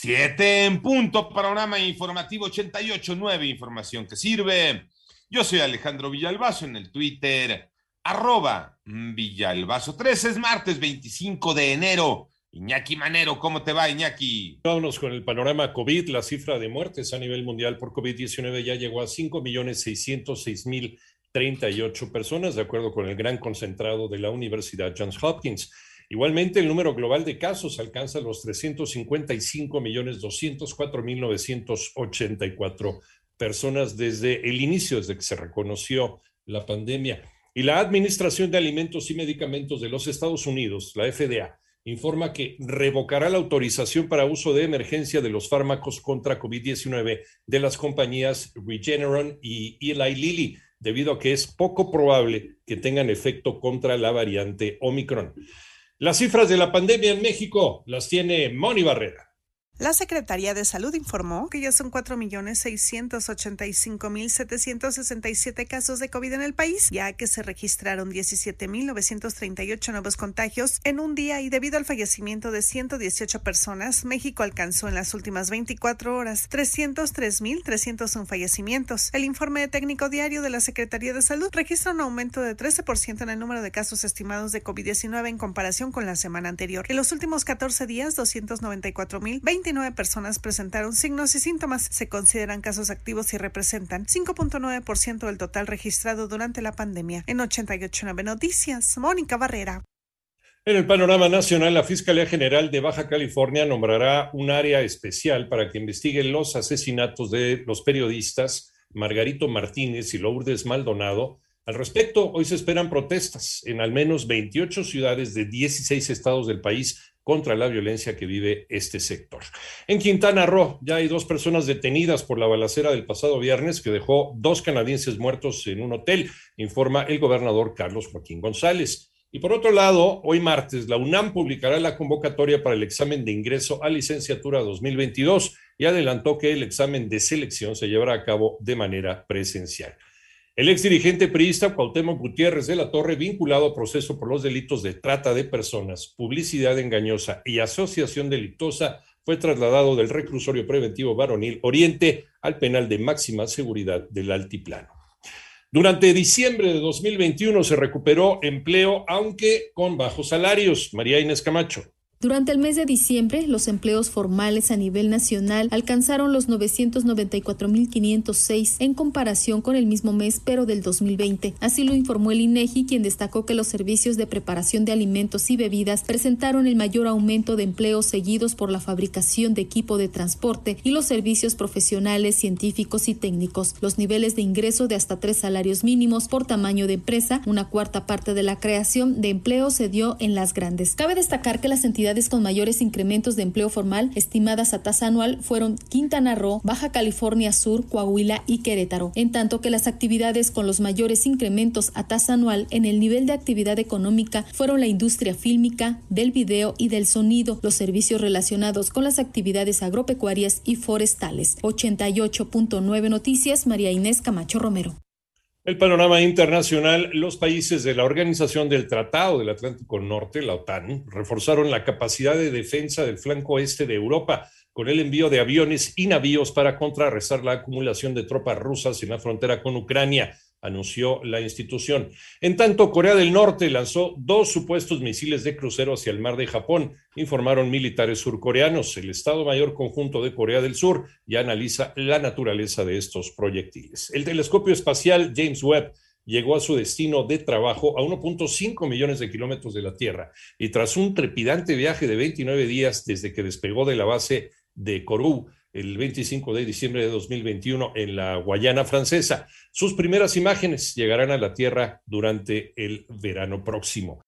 Siete en punto, panorama informativo 88.9, información que sirve. Yo soy Alejandro Villalbazo en el Twitter, arroba Villalbazo 3, es martes 25 de enero. Iñaki Manero, ¿cómo te va, Iñaki? Vámonos con el panorama COVID. La cifra de muertes a nivel mundial por COVID-19 ya llegó a 5.606.038 personas, de acuerdo con el gran concentrado de la Universidad Johns Hopkins. Igualmente, el número global de casos alcanza los 355 millones 204 mil 984 personas desde el inicio, desde que se reconoció la pandemia. Y la Administración de Alimentos y Medicamentos de los Estados Unidos, la FDA, informa que revocará la autorización para uso de emergencia de los fármacos contra COVID-19 de las compañías Regeneron y Eli Lilly, debido a que es poco probable que tengan efecto contra la variante Omicron. Las cifras de la pandemia en México las tiene Moni Barrera. La Secretaría de Salud informó que ya son 4.685.767 casos de COVID en el país, ya que se registraron 17.938 nuevos contagios en un día y debido al fallecimiento de 118 personas, México alcanzó en las últimas 24 horas 303.301 fallecimientos. El informe técnico diario de la Secretaría de Salud registra un aumento de 13% en el número de casos estimados de COVID-19 en comparación con la semana anterior. En los últimos 14 días, 294.020 29 personas presentaron signos y síntomas. Se consideran casos activos y representan 5.9% del total registrado durante la pandemia. En 889 Noticias, Mónica Barrera. En el panorama nacional, la Fiscalía General de Baja California nombrará un área especial para que investigue los asesinatos de los periodistas Margarito Martínez y Lourdes Maldonado. Al respecto, hoy se esperan protestas en al menos 28 ciudades de 16 estados del país contra la violencia que vive este sector. En Quintana Roo ya hay dos personas detenidas por la balacera del pasado viernes que dejó dos canadienses muertos en un hotel, informa el gobernador Carlos Joaquín González. Y por otro lado, hoy martes, la UNAM publicará la convocatoria para el examen de ingreso a licenciatura 2022 y adelantó que el examen de selección se llevará a cabo de manera presencial. El ex dirigente priista Cuauhtémoc Gutiérrez de la Torre, vinculado a proceso por los delitos de trata de personas, publicidad engañosa y asociación delictosa, fue trasladado del reclusorio preventivo varonil Oriente al penal de máxima seguridad del Altiplano. Durante diciembre de 2021 se recuperó empleo, aunque con bajos salarios. María Inés Camacho. Durante el mes de diciembre, los empleos formales a nivel nacional alcanzaron los 994.506 en comparación con el mismo mes, pero del 2020. Así lo informó el INEGI, quien destacó que los servicios de preparación de alimentos y bebidas presentaron el mayor aumento de empleos seguidos por la fabricación de equipo de transporte y los servicios profesionales, científicos y técnicos. Los niveles de ingreso de hasta tres salarios mínimos por tamaño de empresa, una cuarta parte de la creación de empleo se dio en las grandes. Cabe destacar que las entidades con mayores incrementos de empleo formal estimadas a tasa anual fueron Quintana Roo, Baja California Sur, Coahuila y Querétaro, en tanto que las actividades con los mayores incrementos a tasa anual en el nivel de actividad económica fueron la industria fílmica, del video y del sonido, los servicios relacionados con las actividades agropecuarias y forestales. 88.9 Noticias, María Inés Camacho Romero. El panorama internacional, los países de la Organización del Tratado del Atlántico Norte, la OTAN, reforzaron la capacidad de defensa del flanco este de Europa con el envío de aviones y navíos para contrarrestar la acumulación de tropas rusas en la frontera con Ucrania anunció la institución. En tanto, Corea del Norte lanzó dos supuestos misiles de crucero hacia el mar de Japón, informaron militares surcoreanos. El Estado Mayor Conjunto de Corea del Sur ya analiza la naturaleza de estos proyectiles. El telescopio espacial James Webb llegó a su destino de trabajo a 1.5 millones de kilómetros de la Tierra y tras un trepidante viaje de 29 días desde que despegó de la base de Kourou, el 25 de diciembre de 2021 en la Guayana francesa. Sus primeras imágenes llegarán a la Tierra durante el verano próximo.